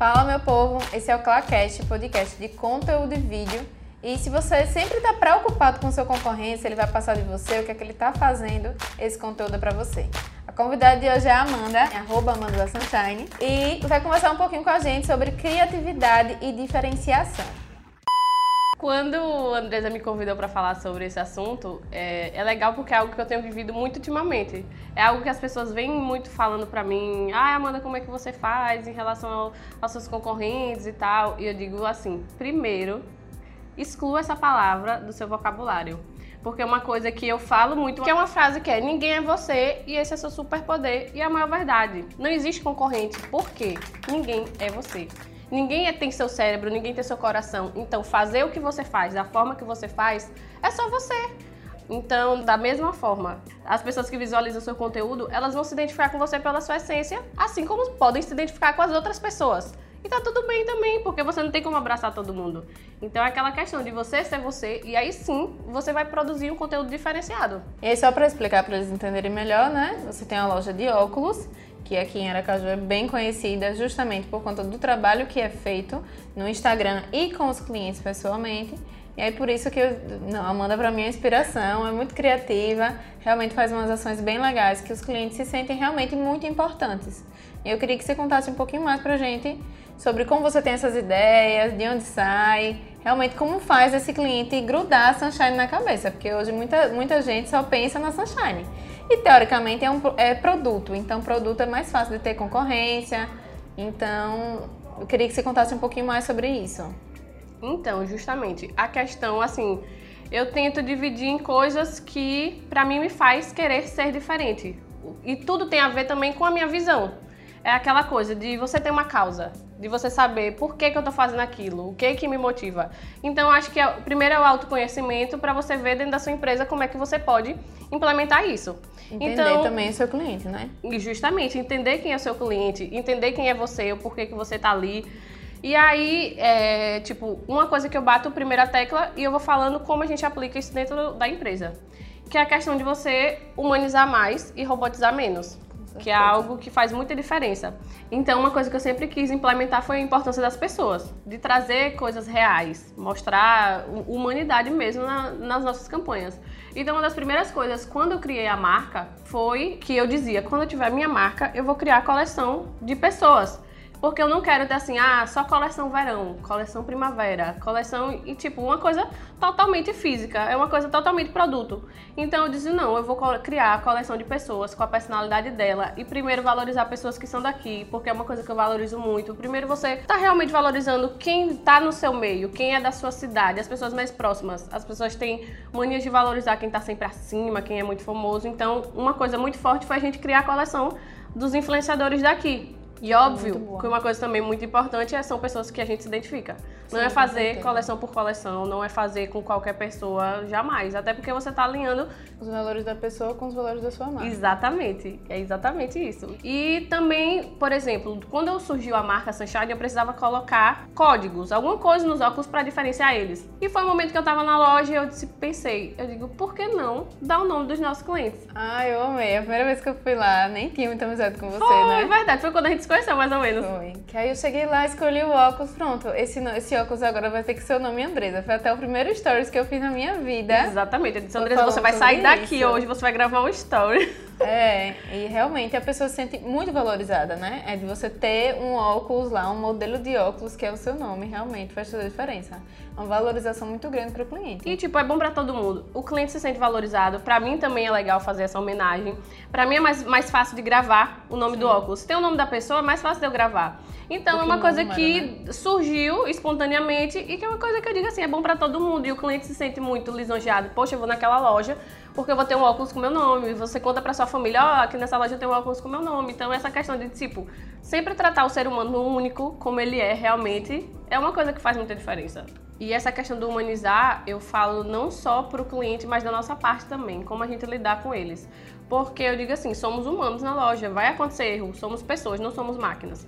Fala, meu povo! Esse é o Clacast, podcast de conteúdo e vídeo. E se você sempre está preocupado com seu concorrente, se ele vai passar de você, o que é que ele está fazendo, esse conteúdo é para você. A convidada de hoje é a Amanda, é arroba Amanda Sunshine, e vai conversar um pouquinho com a gente sobre criatividade e diferenciação. Quando a Andresa me convidou para falar sobre esse assunto, é, é, legal porque é algo que eu tenho vivido muito ultimamente. É algo que as pessoas vêm muito falando para mim, ah, Amanda, como é que você faz em relação ao, aos seus concorrentes e tal? E eu digo assim, primeiro, exclua essa palavra do seu vocabulário. Porque é uma coisa que eu falo muito, que é uma frase que é ninguém é você e esse é seu superpoder e é a maior verdade. Não existe concorrente. Por quê? Ninguém é você. Ninguém é, tem seu cérebro, ninguém tem seu coração. Então, fazer o que você faz, da forma que você faz, é só você. Então, da mesma forma, as pessoas que visualizam seu conteúdo, elas vão se identificar com você pela sua essência, assim como podem se identificar com as outras pessoas. E tá tudo bem também, porque você não tem como abraçar todo mundo. Então é aquela questão de você ser você, e aí sim você vai produzir um conteúdo diferenciado. E aí, só para explicar para eles entenderem melhor, né? Você tem uma loja de óculos que aqui em Aracaju é bem conhecida justamente por conta do trabalho que é feito no Instagram e com os clientes pessoalmente. E aí por isso que eu, não, Amanda para mim é inspiração, é muito criativa, realmente faz umas ações bem legais que os clientes se sentem realmente muito importantes. Eu queria que você contasse um pouquinho mais pra gente sobre como você tem essas ideias, de onde sai, realmente como faz esse cliente grudar a Sunshine na cabeça, porque hoje muita, muita gente só pensa na Sunshine. E teoricamente é um é produto, então produto é mais fácil de ter concorrência. Então, eu queria que você contasse um pouquinho mais sobre isso. Então, justamente, a questão assim, eu tento dividir em coisas que para mim me faz querer ser diferente. E tudo tem a ver também com a minha visão. É aquela coisa de você ter uma causa de você saber por que, que eu tô fazendo aquilo, o que que me motiva. Então, acho que é, primeiro é o autoconhecimento para você ver dentro da sua empresa como é que você pode implementar isso. Entender então, também o seu cliente, né? Justamente, entender quem é o seu cliente, entender quem é você, o porquê que você tá ali. E aí, é, tipo, uma coisa que eu bato primeira tecla e eu vou falando como a gente aplica isso dentro da empresa. Que é a questão de você humanizar mais e robotizar menos que é algo que faz muita diferença. Então, uma coisa que eu sempre quis implementar foi a importância das pessoas, de trazer coisas reais, mostrar humanidade mesmo na, nas nossas campanhas. Então, uma das primeiras coisas, quando eu criei a marca, foi que eu dizia: quando eu tiver minha marca, eu vou criar a coleção de pessoas. Porque eu não quero ter assim, ah, só coleção verão, coleção primavera, coleção e tipo, uma coisa totalmente física, é uma coisa totalmente produto. Então eu disse, não, eu vou criar a coleção de pessoas com a personalidade dela e primeiro valorizar pessoas que são daqui, porque é uma coisa que eu valorizo muito. Primeiro você tá realmente valorizando quem tá no seu meio, quem é da sua cidade, as pessoas mais próximas. As pessoas têm manias de valorizar quem tá sempre acima, quem é muito famoso. Então, uma coisa muito forte foi a gente criar a coleção dos influenciadores daqui. E óbvio que uma coisa também muito importante é são pessoas que a gente se identifica. Sim, não é fazer coleção por coleção, não é fazer com qualquer pessoa, jamais. Até porque você está alinhando os valores da pessoa com os valores da sua marca. Exatamente, é exatamente isso. E também, por exemplo, quando surgiu a marca Sunshine, eu precisava colocar códigos, alguma coisa nos óculos para diferenciar eles. E foi um momento que eu estava na loja e eu disse, pensei, eu digo, por que não dar o nome dos nossos clientes? Ah, eu amei. A primeira vez que eu fui lá, nem tinha muita amizade com você, foi, né? É verdade, foi quando a gente se conheceu mais ou menos. Foi. Que aí eu cheguei lá, escolhi o óculos, pronto. Esse, esse óculos agora vai ter que ser o nome Andresa. Foi até o primeiro stories que eu fiz na minha vida. Exatamente. Eu disse, Andresa, você vai sair daqui isso. hoje, você vai gravar um story. É, e realmente a pessoa se sente muito valorizada, né? É de você ter um óculos lá, um modelo de óculos que é o seu nome, realmente faz toda a diferença. Uma valorização muito grande para o cliente. E tipo, é bom para todo mundo. O cliente se sente valorizado. Para mim também é legal fazer essa homenagem. Para mim é mais, mais fácil de gravar o nome Sim. do óculos. Se tem o nome da pessoa, é mais fácil de eu gravar. Então é uma coisa número, que né? surgiu espontaneamente e que é uma coisa que eu digo assim, é bom para todo mundo. E o cliente se sente muito lisonjeado. Poxa, eu vou naquela loja porque eu vou ter um óculos com meu nome. Você conta para sua família, ó, oh, aqui nessa loja tem um óculos com meu nome. Então essa questão de tipo sempre tratar o ser humano único como ele é realmente é uma coisa que faz muita diferença. E essa questão do humanizar, eu falo não só para o cliente, mas da nossa parte também, como a gente lidar com eles. Porque eu digo assim, somos humanos na loja, vai acontecer erro, somos pessoas, não somos máquinas.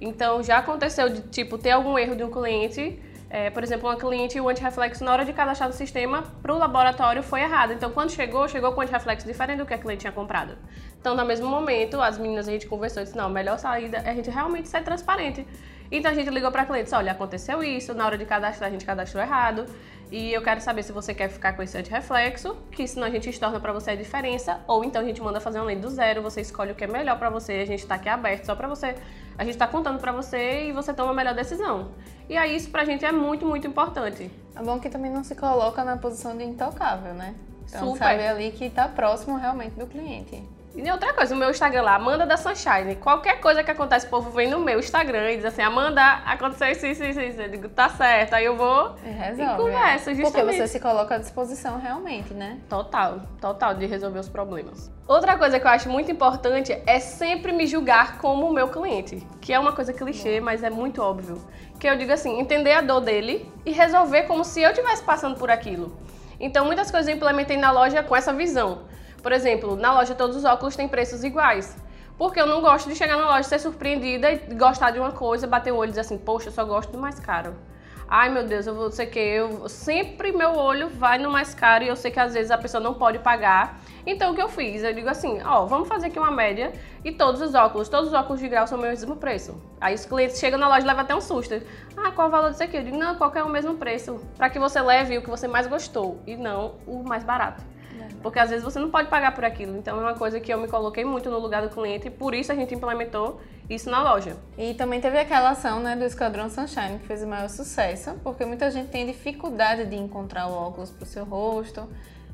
Então já aconteceu de tipo ter algum erro de um cliente, é, por exemplo, uma cliente o antirreflexo na hora de cadastrar no sistema para o laboratório foi errado. Então quando chegou, chegou com antirreflexo diferente do que a cliente tinha comprado. Então no mesmo momento as meninas a gente conversou e disse não, a melhor saída é a gente realmente ser transparente Então a gente ligou para clientes, olha, aconteceu isso, na hora de cadastrar a gente cadastrou errado. E eu quero saber se você quer ficar com esse anti-reflexo, que senão a gente estorna para você a diferença, ou então a gente manda fazer uma lente do zero, você escolhe o que é melhor para você, a gente tá aqui aberto só para você. A gente tá contando para você e você toma a melhor decisão. E aí isso pra gente é muito, muito importante. É bom que também não se coloca na posição de intocável, né? Então Super. sabe ali que tá próximo realmente do cliente. E outra coisa, o meu Instagram lá, Amanda da Sunshine. Qualquer coisa que acontece, o povo vem no meu Instagram e diz assim, Amanda, aconteceu isso, isso, isso, isso. Eu digo, tá certo. Aí eu vou E resolve. e conversa, é. justamente. Porque você se coloca à disposição realmente, né? Total, total, de resolver os problemas. Outra coisa que eu acho muito importante é sempre me julgar como o meu cliente. Que é uma coisa clichê, mas é muito óbvio. Que eu digo assim, entender a dor dele e resolver como se eu estivesse passando por aquilo. Então, muitas coisas eu implementei na loja com essa visão. Por exemplo, na loja todos os óculos têm preços iguais. Porque eu não gosto de chegar na loja, ser surpreendida e gostar de uma coisa, bater o olho e dizer assim, poxa, eu só gosto do mais caro. Ai meu Deus, eu vou sei que eu sempre meu olho vai no mais caro e eu sei que às vezes a pessoa não pode pagar. Então o que eu fiz? Eu digo assim, ó, vamos fazer aqui uma média e todos os óculos, todos os óculos de grau são o mesmo preço. Aí os clientes chegam na loja e levam até um susto. Ah, qual o valor disso aqui? Eu digo, não, qualquer é o mesmo preço. Para que você leve o que você mais gostou e não o mais barato. Porque às vezes você não pode pagar por aquilo. Então é uma coisa que eu me coloquei muito no lugar do cliente e por isso a gente implementou isso na loja. E também teve aquela ação né, do Esquadrão Sunshine, que fez o maior sucesso, porque muita gente tem dificuldade de encontrar o óculos para o seu rosto.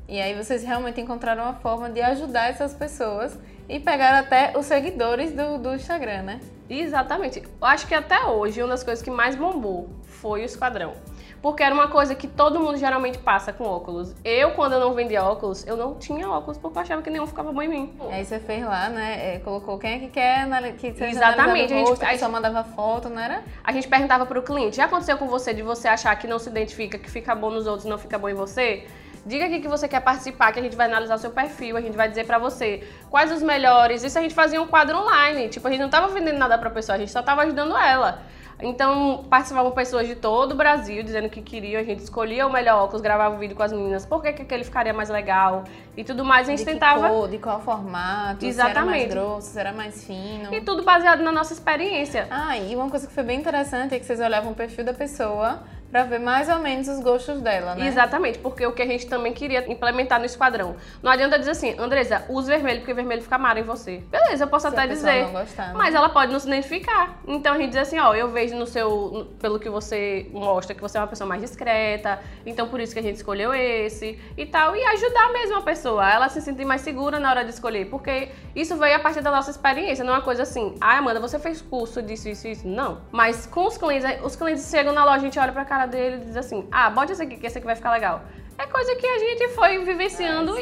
E aí vocês realmente encontraram uma forma de ajudar essas pessoas e pegaram até os seguidores do, do Instagram, né? Exatamente. Eu acho que até hoje uma das coisas que mais bombou foi o esquadrão. Porque era uma coisa que todo mundo geralmente passa com óculos. Eu, quando eu não vendia óculos, eu não tinha óculos porque eu achava que nenhum ficava bom em mim. Aí você fez lá, né? é, colocou quem é que quer anali- que seja Exatamente, a gente- rosto, a gente- pessoa mandava foto, não era? A gente perguntava pro cliente: já aconteceu com você de você achar que não se identifica, que fica bom nos outros e não fica bom em você? Diga aqui que você quer participar, que a gente vai analisar o seu perfil, a gente vai dizer pra você quais os melhores. Isso a gente fazia um quadro online. Tipo, a gente não tava vendendo nada pra pessoa, a gente só tava ajudando ela. Então, participavam pessoas de todo o Brasil dizendo que queriam, a gente escolhia o melhor óculos, gravava um vídeo com as meninas, por que, que aquele ficaria mais legal e tudo mais. A gente de tentava. cor, de qual formato, se era mais Exatamente. grosso, se era mais fino. E tudo baseado na nossa experiência. Ah, e uma coisa que foi bem interessante é que vocês olhavam o perfil da pessoa pra ver mais ou menos os gostos dela, né? Exatamente, porque o que a gente também queria implementar no esquadrão. Não adianta dizer assim, Andresa, use vermelho porque vermelho fica amaro em você. Beleza, eu posso Se até dizer. gostar, né? Mas ela pode não se identificar. Então a gente diz assim, ó, eu vejo no seu, pelo que você mostra que você é uma pessoa mais discreta, então por isso que a gente escolheu esse e tal. E ajudar mesmo a pessoa, ela se sentir mais segura na hora de escolher, porque isso veio a partir da nossa experiência, não é uma coisa assim, ah, Amanda, você fez curso disso, isso, isso. Não. Mas com os clientes, os clientes chegam na loja, a gente olha pra cara dele e diz assim, ah, bote esse aqui, que esse aqui vai ficar legal. É coisa que a gente foi vivenciando Ah,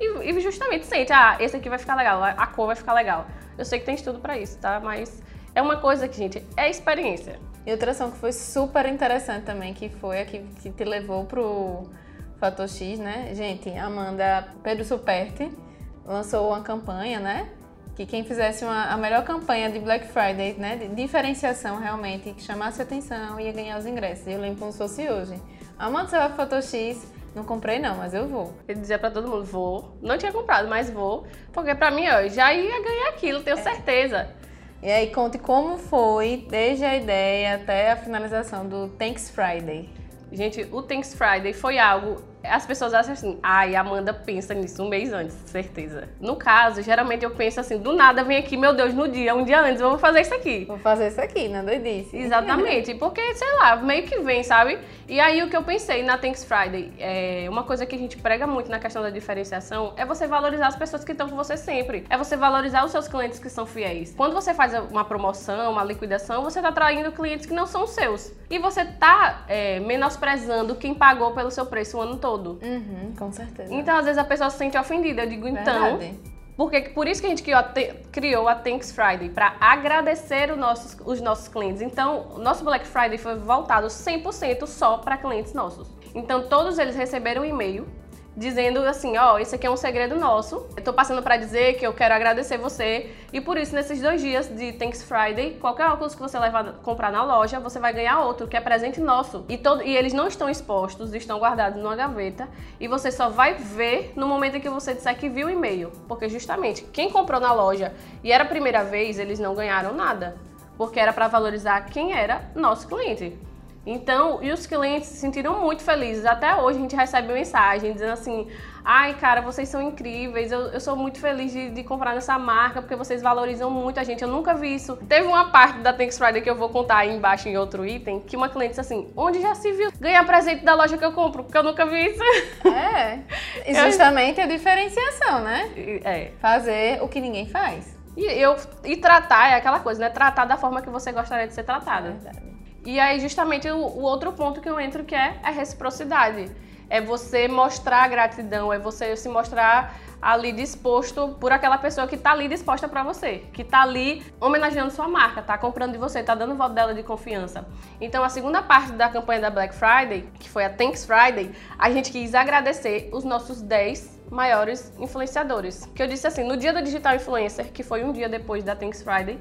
e e, e justamente sente, ah, esse aqui vai ficar legal, a cor vai ficar legal. Eu sei que tem estudo pra isso, tá? Mas é uma coisa que, gente, é experiência. E outra ação que foi super interessante também, que foi a que, que te levou pro Fator X, né? Gente, a Amanda Pedro Superti lançou uma campanha, né? Que quem fizesse uma, a melhor campanha de Black Friday, né? De diferenciação realmente, que chamasse atenção, ia ganhar os ingressos. E eu lembro como se fosse hoje. Vai pro Fator X? Não comprei não, mas eu vou. Ele dizia pra todo mundo, vou. Não tinha comprado, mas vou. Porque pra mim, ó, já ia ganhar aquilo, tenho certeza. E aí conte como foi, desde a ideia até a finalização do Thanks Friday. Gente, o Thanks Friday foi algo. As pessoas acham assim, ai, a Amanda pensa nisso um mês antes, certeza. No caso, geralmente eu penso assim, do nada vem aqui, meu Deus, no dia, um dia antes, eu vou fazer isso aqui. Vou fazer isso aqui, na doidice. Exatamente, porque, sei lá, meio que vem, sabe? E aí o que eu pensei na Thanks Friday, é uma coisa que a gente prega muito na questão da diferenciação é você valorizar as pessoas que estão com você sempre. É você valorizar os seus clientes que são fiéis. Quando você faz uma promoção, uma liquidação, você tá atraindo clientes que não são seus. E você tá é, menosprezando quem pagou pelo seu preço o ano todo. Uhum, com certeza. Então, às vezes, a pessoa se sente ofendida. Eu digo, então, Verdade. porque por isso que a gente criou a, criou a Thanks Friday, para agradecer os nossos, os nossos clientes. Então, o nosso Black Friday foi voltado 100% só para clientes nossos. Então, todos eles receberam um e-mail dizendo assim, ó, isso aqui é um segredo nosso. Eu tô passando para dizer que eu quero agradecer você e por isso nesses dois dias de Thanks Friday, qualquer óculos que você levar comprar na loja, você vai ganhar outro que é presente nosso. E todo e eles não estão expostos, estão guardados numa gaveta e você só vai ver no momento em que você disser que viu o e-mail, porque justamente quem comprou na loja e era a primeira vez, eles não ganharam nada. porque era para valorizar quem era nosso cliente. Então, e os clientes se sentiram muito felizes. Até hoje a gente recebe mensagem dizendo assim: ai, cara, vocês são incríveis, eu, eu sou muito feliz de, de, comprar nessa marca porque vocês valorizam muito a gente. Eu nunca vi isso. Teve uma parte da Thanks Friday que eu vou contar aí embaixo em outro item que uma cliente disse assim: onde já se viu ganhar presente da loja que eu compro? Porque eu nunca vi isso. É. E justamente a diferenciação, né? É. Fazer o que ninguém faz. E, eu, e tratar é aquela coisa, né? Tratar da forma que você gostaria de ser tratada. Verdade. E aí, justamente, o, o, outro ponto que eu entro que é a reciprocidade. É você mostrar gratidão, é você se mostrar ali disposto por aquela pessoa que está ali disposta para você, que está ali homenageando sua marca, está comprando de você, está dando voto dela de confiança. Então, a segunda parte da campanha da Black Friday, que foi a Thanks Friday, a gente quis agradecer os nossos 10 maiores influenciadores. Que eu disse assim, no dia do Digital Influencer, que foi um dia depois da Thanks Friday,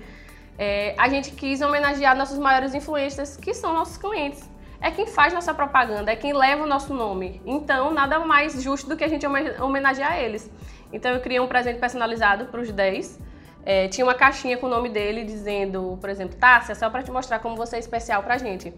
é, a gente quis homenagear nossos maiores influencers, que são nossos clientes. É quem faz nossa propaganda, é quem leva o nosso nome. Então, nada mais justo do que a gente homenagear eles. Então, eu criei um presente personalizado para os 10. É, tinha uma caixinha com o nome dele dizendo, por exemplo, Tássia, só para te mostrar como você é especial pra gente.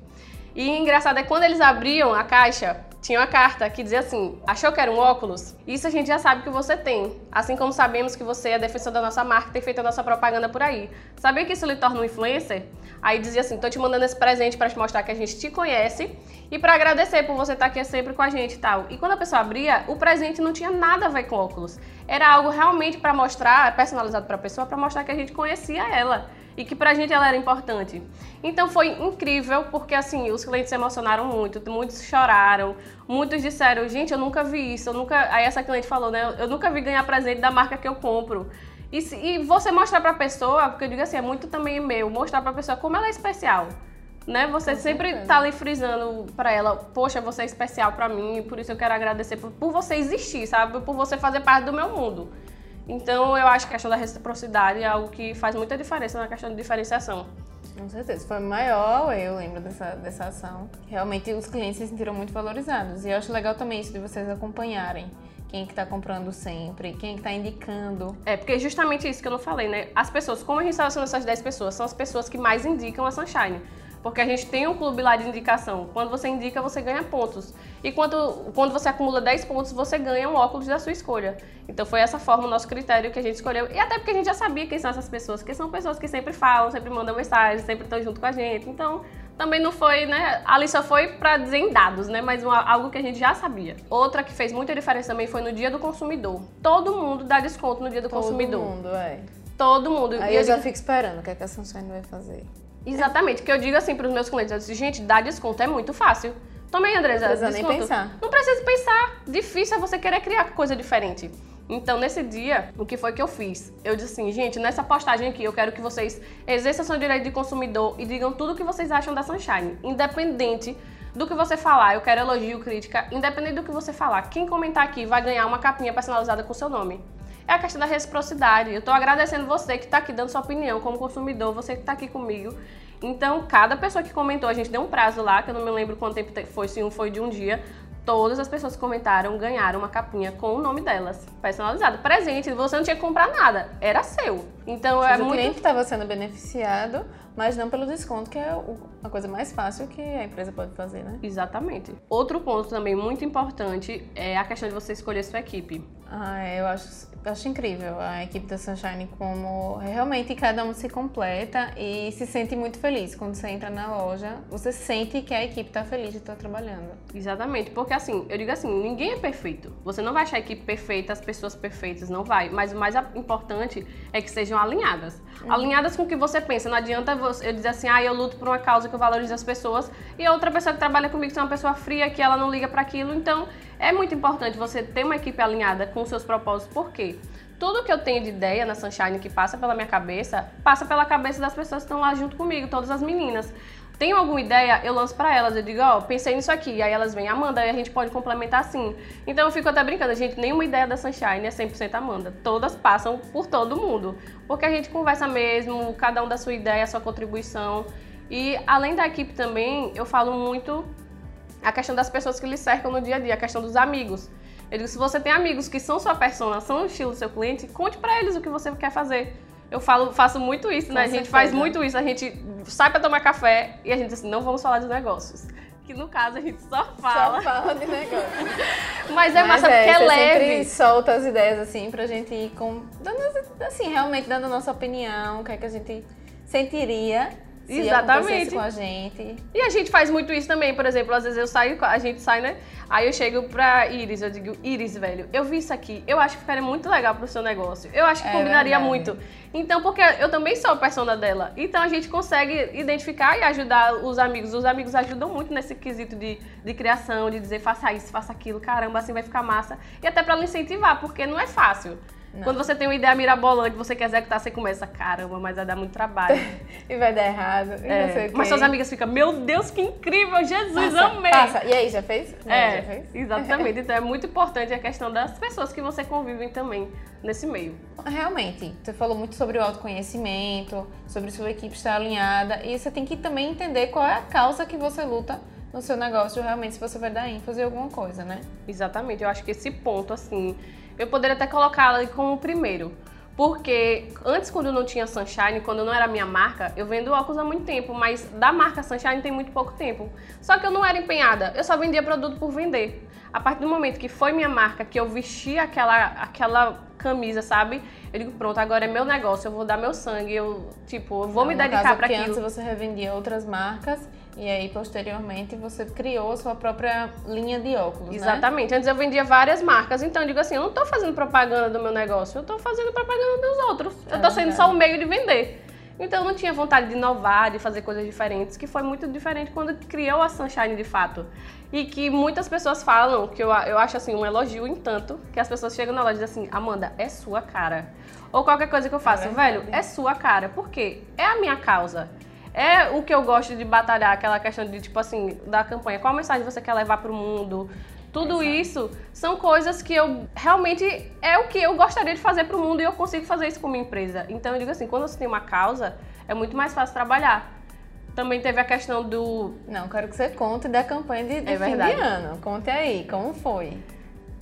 E engraçado é quando eles abriam a caixa, tinha uma carta que dizia assim: achou que era um óculos? Isso a gente já sabe que você tem. Assim como sabemos que você é defensor da nossa marca e tem feito a nossa propaganda por aí. Sabia que isso lhe torna um influencer? Aí dizia assim: tô te mandando esse presente para te mostrar que a gente te conhece e para agradecer por você estar tá aqui sempre com a gente e tal. E quando a pessoa abria, o presente não tinha nada a ver com óculos. Era algo realmente para mostrar, personalizado para a pessoa, para mostrar que a gente conhecia ela e que pra gente ela era importante. Então foi incrível, porque assim, os clientes se emocionaram muito, muitos choraram, muitos disseram, gente, eu nunca vi isso, eu nunca. Aí essa cliente falou, né? Eu nunca vi ganhar presente da marca que eu compro. E, se, e você mostrar pra pessoa, porque eu digo assim, é muito também meu, mostrar pra pessoa como ela é especial. Né? Você Com sempre certeza. tá ali frisando para ela, poxa, você é especial para mim, por isso eu quero agradecer por, por você existir, sabe? Por você fazer parte do meu mundo. Então, eu acho que a questão da reciprocidade é algo que faz muita diferença na questão de diferenciação. Com certeza, foi maior, eu lembro dessa, dessa ação. Realmente os clientes se sentiram muito valorizados. E eu acho legal também isso de vocês acompanharem quem que está comprando sempre, quem que está indicando. É, porque é justamente isso que eu não falei, né? As pessoas, como a gente seleciona essas 10 pessoas, são as pessoas que mais indicam a Sunshine. Porque a gente tem um clube lá de indicação. Quando você indica, você ganha pontos. E quando, quando você acumula 10 pontos, você ganha um óculos da sua escolha. Então foi essa forma o nosso critério que a gente escolheu. E até porque a gente já sabia quem são essas pessoas, que são pessoas que sempre falam, sempre mandam mensagem, sempre estão junto com a gente. Então também não foi, né? Ali só foi para dizer em dados, né? Mas uma, algo que a gente já sabia. Outra que fez muita diferença também foi no dia do consumidor. Todo mundo dá desconto no dia do Todo consumidor. Todo mundo, é. Todo mundo. Aí e eu, já digo... fico esperando o que, é que a Sunshine vai fazer. Exatamente, que eu digo assim para os meus clientes, eu disse, gente, dar desconto é muito fácil. Também, Andresa, não precisa nem pensar. Não precisa pensar. Difícil é você querer criar coisa diferente. Então, nesse dia, o que foi que eu fiz? Eu disse assim, gente, nessa postagem aqui, eu quero que vocês exerçam seu direito de consumidor e digam tudo o que vocês acham da Sunshine, independente do que você falar. Eu quero elogio, crítica, independente do que você falar. Quem comentar aqui vai ganhar uma capinha personalizada com seu nome é a questão da reciprocidade. Eu estou agradecendo você que está aqui dando sua opinião como consumidor, você que está aqui comigo. Então, cada pessoa que comentou, a gente deu um prazo lá, que eu não me lembro quanto tempo foi, se um foi de um dia. Todas as pessoas que comentaram ganharam uma capinha com o nome delas, personalizada. Presente, você não tinha que comprar nada, era seu. Então é muito. O cliente estava sendo beneficiado, mas não pelo desconto, que é a coisa mais fácil que a empresa pode fazer, né? Exatamente. Outro ponto também muito importante é a questão de você escolher sua equipe. Ah, eu acho eu acho incrível a equipe da Sunshine como realmente cada um se completa e se sente muito feliz quando você entra na loja. Você sente que a equipe está feliz de estar trabalhando. Exatamente, porque assim, eu digo assim, ninguém é perfeito. Você não vai achar a equipe perfeita, as pessoas perfeitas, não vai. Mas o mais importante é que sejam alinhadas. Uhum. Alinhadas com o que você pensa. Não adianta eu dizer assim, ah, eu luto por uma causa que eu valorizo as pessoas e outra pessoa que trabalha comigo é uma pessoa fria, que ela não liga para aquilo. Então, é muito importante você ter uma equipe alinhada com seus propósitos, por quê? Tudo que eu tenho de ideia na Sunshine que passa pela minha cabeça, passa pela cabeça das pessoas que estão lá junto comigo, todas as meninas. Tenho alguma ideia, eu lanço para elas, eu digo, ó, oh, pensei nisso aqui, aí elas vêm, Amanda, aí a gente pode complementar assim. Então eu fico até brincando, gente, nenhuma ideia da Sunshine é 100% Amanda, todas passam por todo mundo, porque a gente conversa mesmo, cada um da sua ideia, sua contribuição. E além da equipe também, eu falo muito a questão das pessoas que lhe cercam no dia a dia, a questão dos amigos. Eu digo, se você tem amigos que são sua persona, são o estilo do seu cliente, conte para eles o que você quer fazer. Eu falo, faço muito isso, né? Com a gente certeza. faz muito isso. A gente sai pra tomar café e a gente diz assim, não vamos falar de negócios. Que no caso a gente só fala. Só fala de negócio. Mas é massa Mas porque é leve. sempre solta as ideias assim pra gente ir com. Dando, as- assim, realmente dando a nossa opinião, o que é que a gente sentiria se Exatamente. com a gente. E a gente faz muito isso também, por exemplo, às vezes eu saio, a gente sai, né? Aí eu chego pra Iris, eu digo, Iris, velho, eu vi isso aqui, eu acho que ficaria muito legal pro seu negócio. Eu acho que É combinaria verdade. muito. Então, porque eu também sou a persona dela. Então a gente consegue identificar e ajudar os amigos. Os amigos ajudam muito nesse quesito de, de criação, de dizer faça isso, faça aquilo, caramba, assim vai ficar massa. E até pra lhe incentivar, porque não é fácil. Não. Quando você tem uma ideia mirabolante, você quer executar, você começa, caramba, mas vai dar muito trabalho. E vai dar errado. É, mas suas amigas ficam, meu Deus, que incrível, Jesus, Passa, amei! Passa. E aí, já fez? Não, já É, fez? exatamente. Então é muito importante a questão das pessoas que você convivem também nesse meio. Realmente, você falou muito sobre o autoconhecimento, sobre sua equipe estar alinhada, e você tem que também entender qual é a causa que você luta no seu negócio, realmente, se você vai dar ênfase em alguma coisa, né? Exatamente. Eu acho que esse ponto, assim, eu poderia até colocá-la ali como o primeiro. Porque antes, quando não tinha Sunshine, quando não era minha marca, eu vendo óculos há muito tempo, mas da marca Sunshine tem muito pouco tempo. Só que eu não era empenhada, eu só vendia produto por vender. A partir do momento que foi minha marca, que eu vesti aquela, aquela camisa, sabe? Eu digo, pronto, agora é meu negócio, eu vou dar meu sangue, eu, tipo, eu vou me No dedicar caso, para aquilo. antes você revendia outras marcas, e aí, posteriormente, você criou a sua própria linha de óculos, né? Exatamente. Antes eu vendia várias marcas, então eu digo assim, eu não tô fazendo propaganda do meu negócio, eu tô fazendo propaganda dos outros. Eu É tô sendo só o meio de vender. Então eu não tinha vontade de inovar, de fazer coisas diferentes, que foi muito diferente quando criou a Sunshine de fato. E que muitas pessoas falam, que eu, eu acho assim um elogio em tanto, que as pessoas chegam na loja e dizem assim, Amanda, é sua cara. Ou qualquer coisa que eu faço, verdade. velho, é sua cara. Por quê? É a minha causa. É o que eu gosto de batalhar, aquela questão de, tipo assim, da campanha. Qual mensagem você quer levar pro mundo? Tudo isso são coisas que eu realmente é o que eu gostaria de fazer pro mundo e eu consigo fazer isso com minha empresa. Então eu digo assim, quando você tem uma causa, é muito mais fácil trabalhar. Também teve a questão do Não, quero que você conte da campanha de, de É fim de ano. Conte aí, como foi?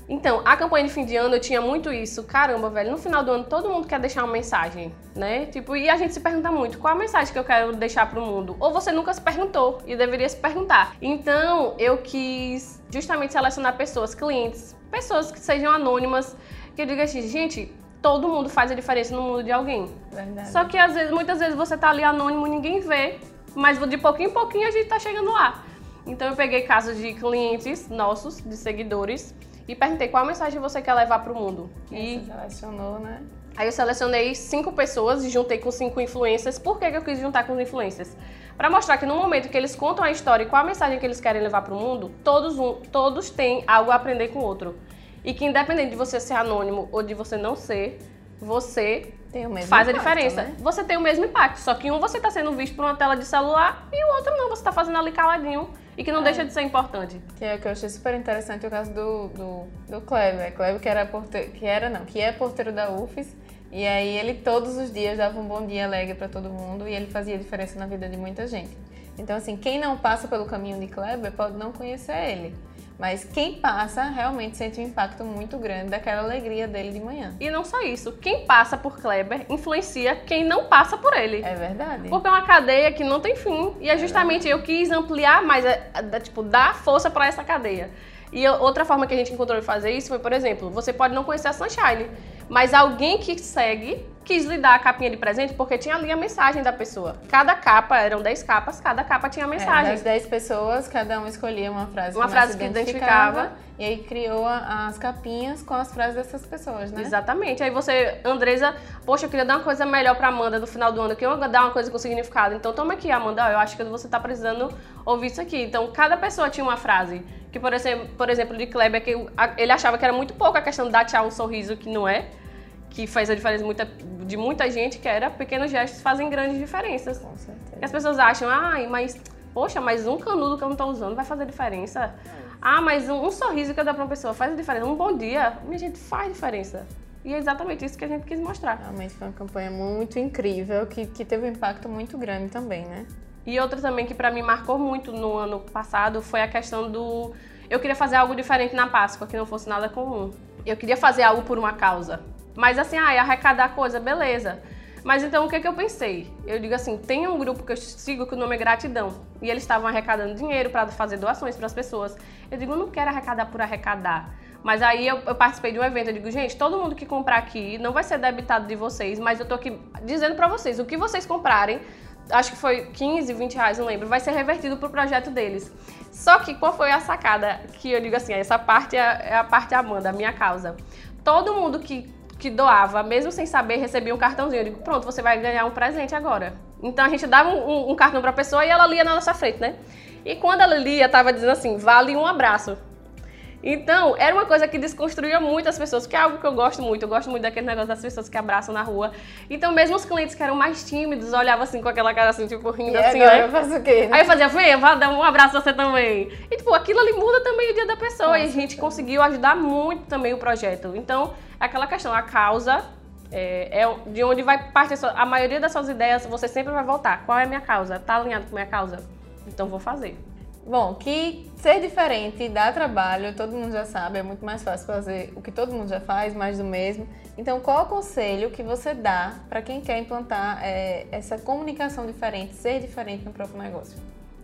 Então, a campanha de fim de ano eu tinha muito isso. Caramba, velho, no final do ano todo mundo quer deixar uma mensagem, né? Tipo, e a gente se pergunta muito, qual a mensagem que eu quero deixar pro mundo? Ou você nunca se perguntou e deveria se perguntar. Então, eu quis justamente selecionar pessoas, clientes, pessoas que sejam anônimas, que eu diga assim, gente, todo mundo faz a diferença no mundo de alguém. Verdade. Só que às vezes, muitas vezes você tá ali anônimo e ninguém vê, mas de pouquinho em pouquinho a gente tá chegando lá. Então eu peguei casos de clientes nossos, de seguidores, e perguntei qual mensagem você quer levar pro mundo. E E você selecionou, né? aí eu selecionei cinco pessoas e juntei com cinco influencers. Por que, que eu quis juntar com os influencers? Pra mostrar que no momento que eles contam a história e qual a mensagem que eles querem levar pro mundo, todos, um, todos têm algo a aprender com o outro. E que independente de você ser anônimo ou de você não ser, você Tem o mesmo faz a impacto, diferença. né? Você tem o mesmo impacto, só que um você tá sendo visto por uma tela de celular e o outro não, você tá fazendo ali caladinho e que não deixa de ser importante. Que é o que eu achei super interessante o caso do, do, do Kleber. Kleber que era porteiro, que era não, que é porteiro da UFES. E aí ele todos os dias dava um bom dia alegre para todo mundo e ele fazia diferença na vida de muita gente. Então assim, quem não passa pelo caminho de Kleber pode não conhecer ele. Mas quem passa realmente sente um impacto muito grande daquela alegria dele de manhã. E não só isso, quem passa por Kleber influencia quem não passa por ele. É verdade. Porque é uma cadeia que não tem fim. E é justamente eu quis ampliar mais, a- a- tipo, dar força para essa cadeia. E outra forma que a gente encontrou de fazer isso foi, por exemplo, você pode não conhecer a Sunshine, mas alguém que segue quis lhe dar a capinha de presente porque tinha ali a mensagem da pessoa. Cada capa, eram 10 capas, cada capa tinha a É, mensagem. das 10 pessoas, cada um escolhia uma frase Uma que frase que identificava, identificava. E aí criou as capinhas com as frases dessas pessoas, né? Exatamente. Aí você, Andresa, poxa, eu queria dar uma coisa melhor pra Amanda no final do ano, eu queria dar uma coisa com significado. Então toma aqui, Amanda, eu acho que você tá precisando ouvir isso aqui. Então cada pessoa tinha uma frase. Que, por exemplo, por exemplo de Kleber, que ele achava que era muito pouco a questão de dar tchau um sorriso, que não é. Que faz a diferença muita- de muita gente, que era pequenos gestos fazem grandes diferenças. Com certeza. E as pessoas acham, ai, mas, poxa, mas um canudo que eu não tô usando vai fazer diferença. Ah, mas um, um sorriso que eu dou pra uma pessoa faz diferença. Um bom dia, minha gente, faz diferença. E é exatamente isso que a gente quis mostrar. Realmente foi uma campanha muito incrível, que, que teve um impacto muito grande também, né? E outra também que pra mim marcou muito no ano passado foi a questão do. Eu queria fazer algo diferente na Páscoa, que não fosse nada comum. Eu queria fazer algo por uma causa. Mas assim, ah, arrecadar coisa, beleza. Mas então o que, que eu pensei? Eu digo assim: tem um grupo que eu sigo que o nome é Gratidão. E eles estavam arrecadando dinheiro para fazer doações para as pessoas. Eu digo: eu não quero arrecadar por arrecadar. Mas aí eu, eu, participei de um evento, eu digo, gente, todo mundo que comprar aqui não vai ser debitado de vocês, mas eu tô aqui dizendo para vocês, o que vocês comprarem, acho que foi 15, 20 reais, não lembro, vai ser revertido pro projeto deles. Só que qual foi a sacada que eu digo assim, essa parte é, é a parte Amanda, a minha causa. Todo mundo que, que doava, mesmo sem saber, recebia um cartãozinho. Eu digo, pronto, você vai ganhar um presente agora. Então a gente dava um, um, um cartão pra pessoa e ela lia na nossa frente, né? E quando ela lia, tava dizendo assim, vale um abraço. Então, era uma coisa que desconstruía muito as pessoas, que é algo que eu gosto muito. Eu gosto muito daquele negócio das pessoas que abraçam na rua. Então, mesmo os clientes que eram mais tímidos, olhavam assim com aquela cara assim, tipo, rindo E assim, né? eu faço o quê? né? Aí eu fazia, vem, vá dar um abraço a você também. E, tipo, aquilo ali muda também o dia da pessoa. Com e a gente conseguiu ajudar muito também o projeto. Então, aquela questão, a causa é, é de onde vai partir a, sua- a maioria das suas ideias, você sempre vai voltar. Qual é a minha causa? Tá alinhado com a minha causa? Então, vou fazer. Bom, que ser diferente dá trabalho, todo mundo já sabe, é muito mais fácil fazer o que todo mundo já faz, mais do mesmo. Então, qual o conselho que você dá para quem quer implantar é, essa comunicação diferente, ser diferente no próprio negócio?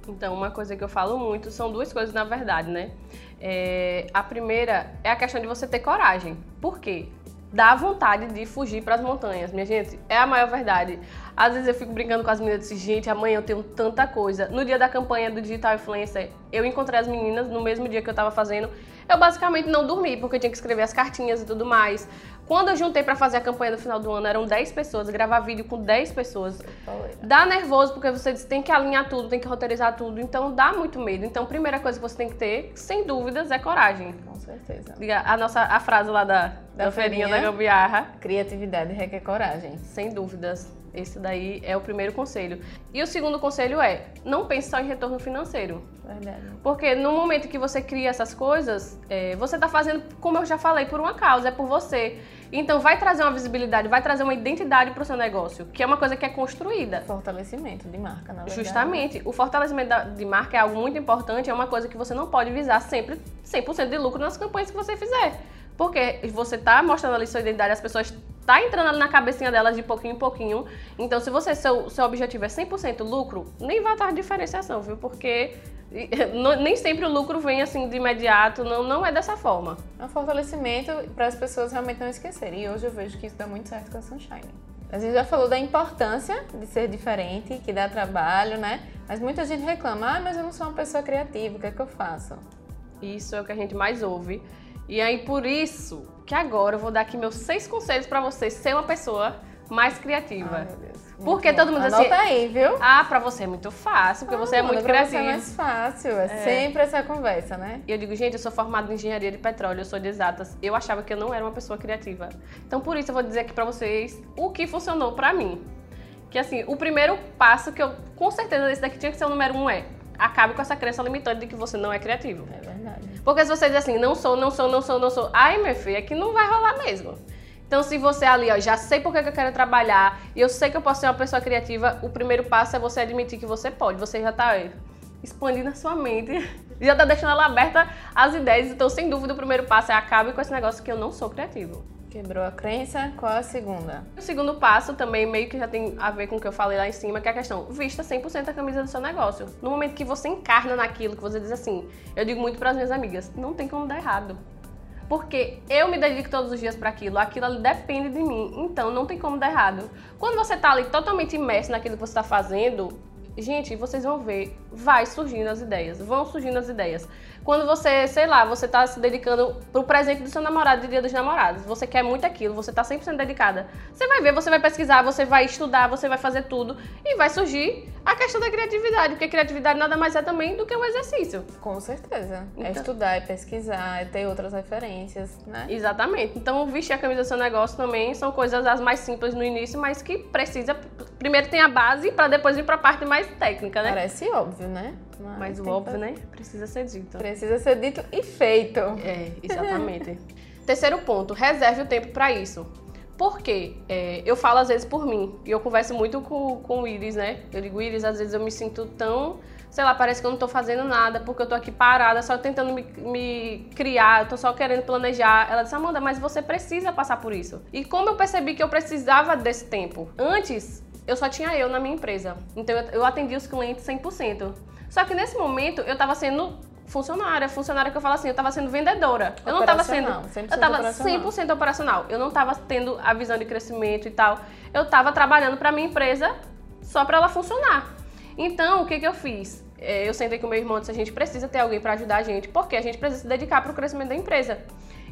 Então, uma coisa que eu falo muito são duas coisas, na verdade, né? É, a primeira é a questão de você ter coragem. Por quê? Dá vontade de fugir para as montanhas, minha gente. É a maior verdade. Às vezes eu fico brincando com as meninas e gente, amanhã eu tenho tanta coisa. No dia da campanha do Digital Influencer, eu encontrei as meninas no mesmo dia que eu tava fazando. Eu basicamente não dormi, porque eu tinha que escrever as cartinhas e tudo mais. Quando eu juntei para fazer a campanha no final do ano, eram 10 pessoas, gravar vídeo com 10 pessoas. Pauleira. Dá nervoso porque você diz, tem que alinhar tudo, tem que roteirizar tudo, então dá muito medo. Então, a primeira coisa que você tem que ter, sem dúvidas, é coragem. Com certeza. A nossa a frase lá da, da, Da feirinha feirinha. da gambiarra, Criatividade requer coragem. sem dúvidas. Esse daí é o primeiro conselho. E o segundo conselho é, não pense só em retorno financeiro. Verdade. Porque no momento que você cria essas coisas, é, você está fazendo, como eu já falei, por uma causa, é por você. Então vai trazer uma visibilidade, vai trazer uma identidade para o seu negócio, que é uma coisa que é construída. Fortalecimento de marca, na verdade. Justamente, o fortalecimento de marca é algo muito importante, é uma coisa que você não pode visar sempre 100% de lucro nas campanhas que você fizer. Porque você tá mostrando ali sua identidade, as pessoas tá entrando ali na cabecinha delas de pouquinho em pouquinho. Então, se você seu, seu objetivo é 100% lucro, nem vai estar diferenciação, viu? Porque não- nem sempre o lucro vem assim de imediato, não, não é dessa forma. É um fortalecimento para as pessoas realmente não esquecerem. E hoje eu vejo que isso dá muito certo com a Sunshine. A gente já falou da importância de ser diferente, que dá trabalho, né? Mas muita gente reclama, ah, mas eu não sou uma pessoa criativa, o que é que eu faço? Isso é o que a gente mais ouve. E aí, por isso que agora eu vou dar aqui meus seis conselhos para você ser uma pessoa mais criativa. Ai, meu Deus. Porque Muito todo bom. mundo Anota assim- aí, viu? Ah, pra você é muito fácil, porque você é Ah, muito manda pra criativo. Você é mais fácil, é, sempre essa conversa, né? E eu digo, gente, eu sou formada em engenharia de petróleo, eu sou de exatas. Eu achava que eu não era uma pessoa criativa. Então, por isso, eu vou dizer aqui pra vocês o que funcionou pra mim. Que assim, o primeiro passo que eu, com certeza, esse daqui tinha que ser o número um é acabe com essa crença limitante de que você não é criativo. É verdade. Porque se você diz assim, não sou, não sou, não sou, não sou, ai, meu filho, é que não vai rolar mesmo. Então, se você ali, ó, já sei por que eu quero trabalhar e eu sei que eu posso ser uma pessoa criativa, o primeiro passo é você admitir que você pode. Você já tá ó, expandindo a sua mente, já tá deixando ela aberta às ideias. Então, sem dúvida, o primeiro passo é acabe com esse negócio que eu não sou criativo. Quebrou a crença, qual a segunda? O segundo passo também meio que já tem a ver com o que eu falei lá em cima, que é a questão, vista 100% a camisa do seu negócio. No momento que você encarna naquilo, que você diz assim, eu digo muito para as minhas amigas, não tem como dar errado. Porque eu me dedico todos os dias para aquilo, aquilo ali depende de mim, então não tem como dar errado. Quando você tá ali totalmente imerso naquilo que você está fazendo, gente, vocês vão ver, vai surgindo as ideias, vão surgindo as ideias. Quando você, sei lá, você tá se dedicando pro presente do seu namorado de Dia dos Namorados, você quer muito aquilo, você tá 100% dedicada. Você vai ver, você vai pesquisar, você vai estudar, você vai fazer tudo e vai surgir a questão da criatividade, porque criatividade nada mais é também do que um exercício. Com certeza. É Então- estudar, é pesquisar, é ter outras referências, né? Exatamente. Então, vestir a camisa do seu negócio também são coisas as mais simples no início, mas que precisa. Primeiro tem a base para depois ir para a parte mais técnica, né? Parece óbvio, né? Mas o tem que óbvio, né? Precisa ser dito. Precisa ser dito e feito. É, exatamente. Terceiro ponto, reserve o tempo para isso. Por quê? É, eu falo às vezes por mim, e eu converso muito com, com o Iris, né? Eu digo, Iris, às vezes eu me sinto tão sei lá, parece que eu não tô fazendo nada, porque eu tô aqui parada, só tentando me, me criar, eu tô só querendo planejar. Ela disse, Amanda, mas você precisa passar por isso. E como eu percebi que eu precisava desse tempo? Antes, eu só tinha eu na minha empresa. Então eu, eu atendi os clientes 100%. Só que nesse momento eu tava sendo funcionária, funcionária que eu falo assim, eu estava sendo vendedora. Eu não estava sendo, eu estava 100% operacional. Eu não estava tendo a visão de crescimento e tal. Eu estava trabalhando para minha empresa só para ela funcionar. Então, o que que eu fiz? É, eu sentei com meu irmão e disse, a gente precisa ter alguém para ajudar a gente, porque a gente precisa se dedicar para o crescimento da empresa.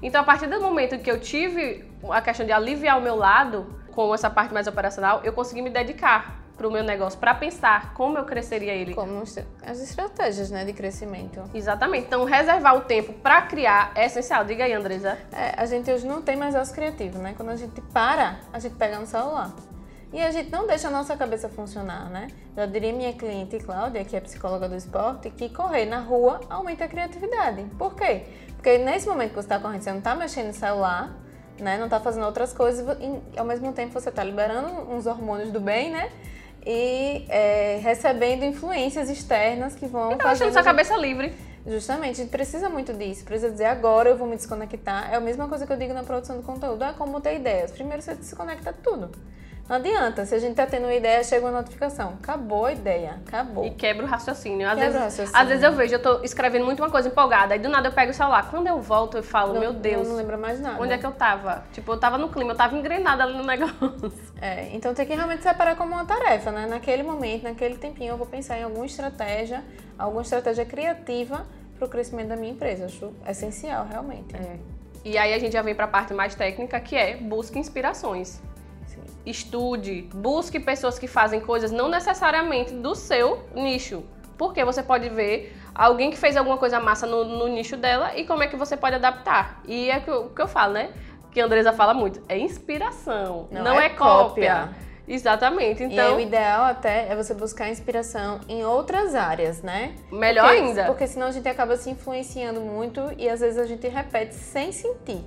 Então, a partir do momento que eu tive a questão de aliviar o meu lado com essa parte mais operacional, eu consegui me dedicar para o meu negócio, para pensar como eu cresceria ele. Como as estratégias né, de crescimento. Exatamente. Então, reservar o tempo para criar é essencial. Diga aí, Andresa. É, a gente hoje não tem mais osso criativo, né? Quando a gente para, a gente pega no celular. E a gente não deixa a nossa cabeça funcionar, né? Já diria minha cliente Cláudia, que é psicóloga do esporte, que correr na rua aumenta a criatividade. Por quê? Porque nesse momento que você está correndo, você não está mexendo no celular, né? Não está fazendo outras coisas e ao mesmo tempo você está liberando uns hormônios do bem, né? e é, recebendo influências externas que vão. Então, deixando sua cabeça livre. Justamente, a gente precisa muito disso. Precisa dizer agora eu vou me desconectar. É a mesma coisa que eu digo na produção do conteúdo. É como ter ideias. Primeiro você desconecta tudo. Não adianta, se a gente tá tendo uma ideia, chega uma notificação. Acabou a ideia, acabou. E quebra o raciocínio. Às, quebra vezes, o raciocínio. às vezes eu vejo, eu tô escrevendo muito uma coisa empolgada, aí do nada eu pego o celular. Quando eu volto, eu falo, não, meu Deus. Não lembro mais nada. Onde é que eu tava? Tipo, eu tava no clima, eu tava engrenada ali no negócio. É, então tem que realmente separar como uma tarefa, né? Naquele momento, naquele tempinho, eu vou pensar em alguma estratégia, alguma estratégia criativa para o crescimento da minha empresa. Acho essencial, realmente. É. E aí a gente já vem para a parte mais técnica, que é busque inspirações estude, busque pessoas que fazem coisas não necessariamente do seu nicho. Porque você pode ver alguém que fez alguma coisa massa no, no nicho dela e como é que você pode adaptar. E é o que, eu, que eu falo, né? Que a Andresa fala muito, é inspiração, não, não é, é, cópia. cópia. Exatamente. Então, e o ideal até é você buscar inspiração em outras áreas, né? Melhor porque, ainda. Porque senão a gente acaba se influenciando muito e às vezes a gente repete sem sentir.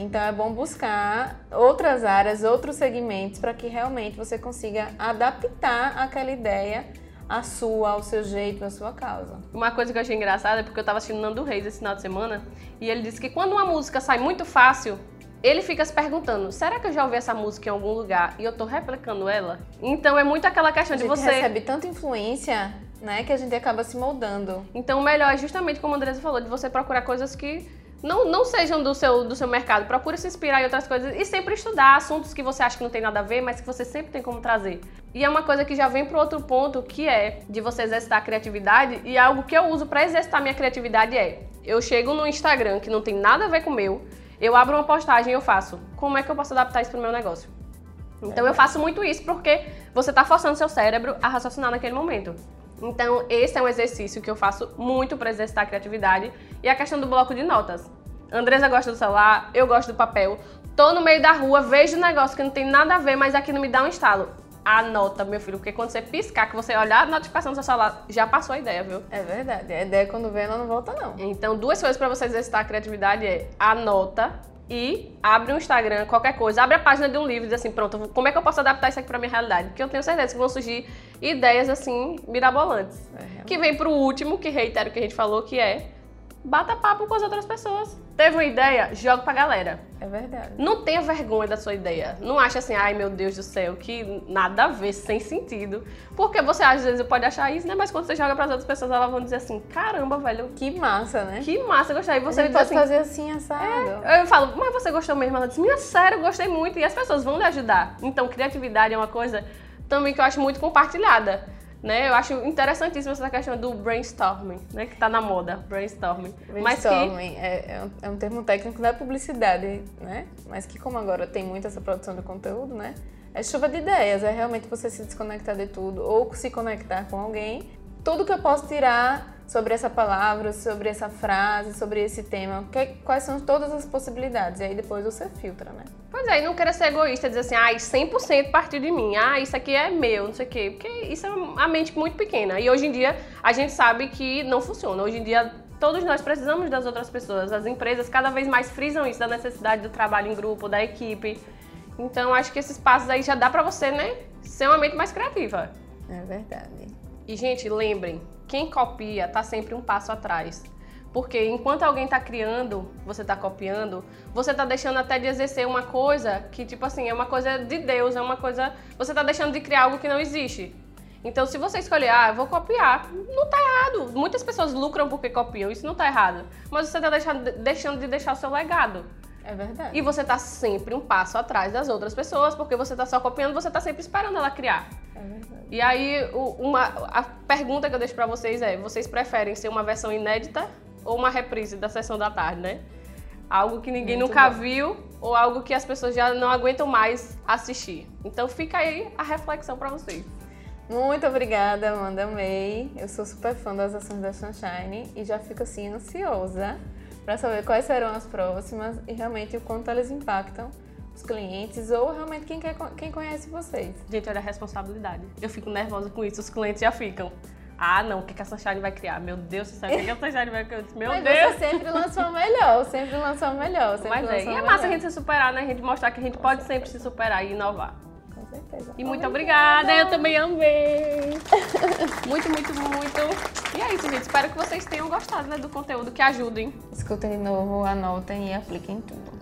Então é bom buscar outras áreas, outros segmentos para que realmente você consiga adaptar aquela ideia à sua, ao seu jeito, à sua causa. Uma coisa que eu achei engraçada é porque eu estava assistindo Nando Reis esse final de semana e ele disse que quando uma música sai muito fácil, ele fica se perguntando: será que eu já ouvi essa música em algum lugar e eu estou replicando ela? Então é muito aquela questão de você. recebe tanta influência, né, que a gente acaba se moldando. Então o melhor é justamente como a Andresa falou, de você procurar coisas que não, não sejam do seu, do seu mercado. Procure se inspirar em outras coisas e sempre estudar assuntos que você acha que não tem nada a ver, mas que você sempre tem como trazer. E é uma coisa que já vem para outro ponto, que é de você exercitar a criatividade. E algo que eu uso para exercitar minha criatividade é: eu chego no Instagram que não tem nada a ver com o meu, eu abro uma postagem e eu faço. Como é que eu posso adaptar isso para o meu negócio? Então eu faço muito isso porque você está forçando seu cérebro a raciocinar naquele momento. Então, esse é um exercício que eu faço muito para exercitar a criatividade. E a questão do bloco de notas. Andresa gosta do celular, eu gosto do papel. Tô no meio da rua, vejo um negócio que não tem nada a ver, mas aqui não me dá um estalo. Anota, meu filho, porque quando você piscar, que você olhar a notificação do seu celular, já passou a ideia, viu? É verdade. A ideia quando vem, ela não volta, não. Então, duas coisas para você exercitar a criatividade é anota e abre um Instagram, qualquer coisa, abre a página de um livro e diz assim, pronto, como é que eu posso adaptar isso aqui para minha realidade? Porque eu tenho certeza que vão surgir ideias assim mirabolantes. É, que vem pro último, que reitero o que a gente falou, que é bata papo com as outras pessoas. Teve uma ideia, joga pra galera. É verdade. Não tenha vergonha da sua ideia. Não ache assim, ai meu Deus do céu, que nada a ver, sem sentido. Porque você às vezes pode achar isso, né? Mas quando você joga pras outras pessoas, elas vão dizer assim, caramba, velho. Que massa, né? Que massa, gostei. E você pode assim, fazer assim, assado. É, eu falo, mas você gostou mesmo? Ela diz, minha sério, gostei muito. E as pessoas vão lhe ajudar. Então, criatividade é uma coisa também que eu acho muito compartilhada. Né? Eu acho interessantíssima essa questão do brainstorming, né? Que tá na moda, brainstorming. Brainstorming que... é, é, um, é, um, termo técnico da publicidade, né? Mas que como agora tem muito essa produção de conteúdo, né? É chuva de ideias, é realmente você se desconectar de tudo ou se conectar com alguém. Tudo que eu posso tirar sobre essa palavra, sobre essa frase, sobre esse tema, que, quais são todas as possibilidades. E aí depois você filtra, né? Pois é, e não querer ser egoísta, dizer assim, ah, 100% partiu de mim, ah, isso aqui é meu, não sei o quê, porque isso é uma mente muito pequena. E hoje em dia a gente sabe que não funciona. Hoje em dia todos nós precisamos das outras pessoas. As empresas cada vez mais frisam isso da necessidade do trabalho em grupo, da equipe. Então acho que esses passos aí já dá pra você, né, ser uma mente mais criativa. É verdade. E gente, lembrem, quem copia está sempre um passo atrás. Porque enquanto alguém está criando, você está copiando, você está deixando até de exercer uma coisa que, tipo assim, é uma coisa de Deus, é uma coisa. Você está deixando de criar algo que não existe. Então, se você escolher, ah, eu vou copiar, não está errado. Muitas pessoas lucram porque copiam, isso não está errado. Mas você está deixando, deixando de deixar o seu legado. É verdade. E você está sempre um passo atrás das outras pessoas, porque você está só copiando, você está sempre esperando ela criar. É verdade. E aí, uma, a pergunta que eu deixo pra vocês é: vocês preferem ser uma versão inédita ou uma reprise da sessão da tarde, né? Algo que ninguém Muito nunca bom. viu ou algo que as pessoas já não aguentam mais assistir. Então fica aí a reflexão pra vocês. Muito obrigada, Amanda. Amei. Eu sou super fã das ações da Sunshine e já fico assim ansiosa para saber quais serão as próximas e realmente o quanto elas impactam os clientes ou realmente quem, quer, quem conhece vocês. Gente, olha a responsabilidade. Eu fico nervosa com isso, os clientes já ficam. Ah, não, o que que a Sunshine vai criar? Meu Deus do céu, o que que a Sunshine vai criar? Meu Mas Deus! você sempre lançou o melhor, sempre lançou o melhor. Sempre Mas é, e é massa a gente se superar, né? A gente mostrar que a gente pode sempre se superar e inovar. Certeza. E muito obrigada, eu também amei. muito, muito, muito. E é isso, gente. Espero que vocês tenham gostado né, do conteúdo, que ajudem. Escutem de novo, anotem e apliquem tudo.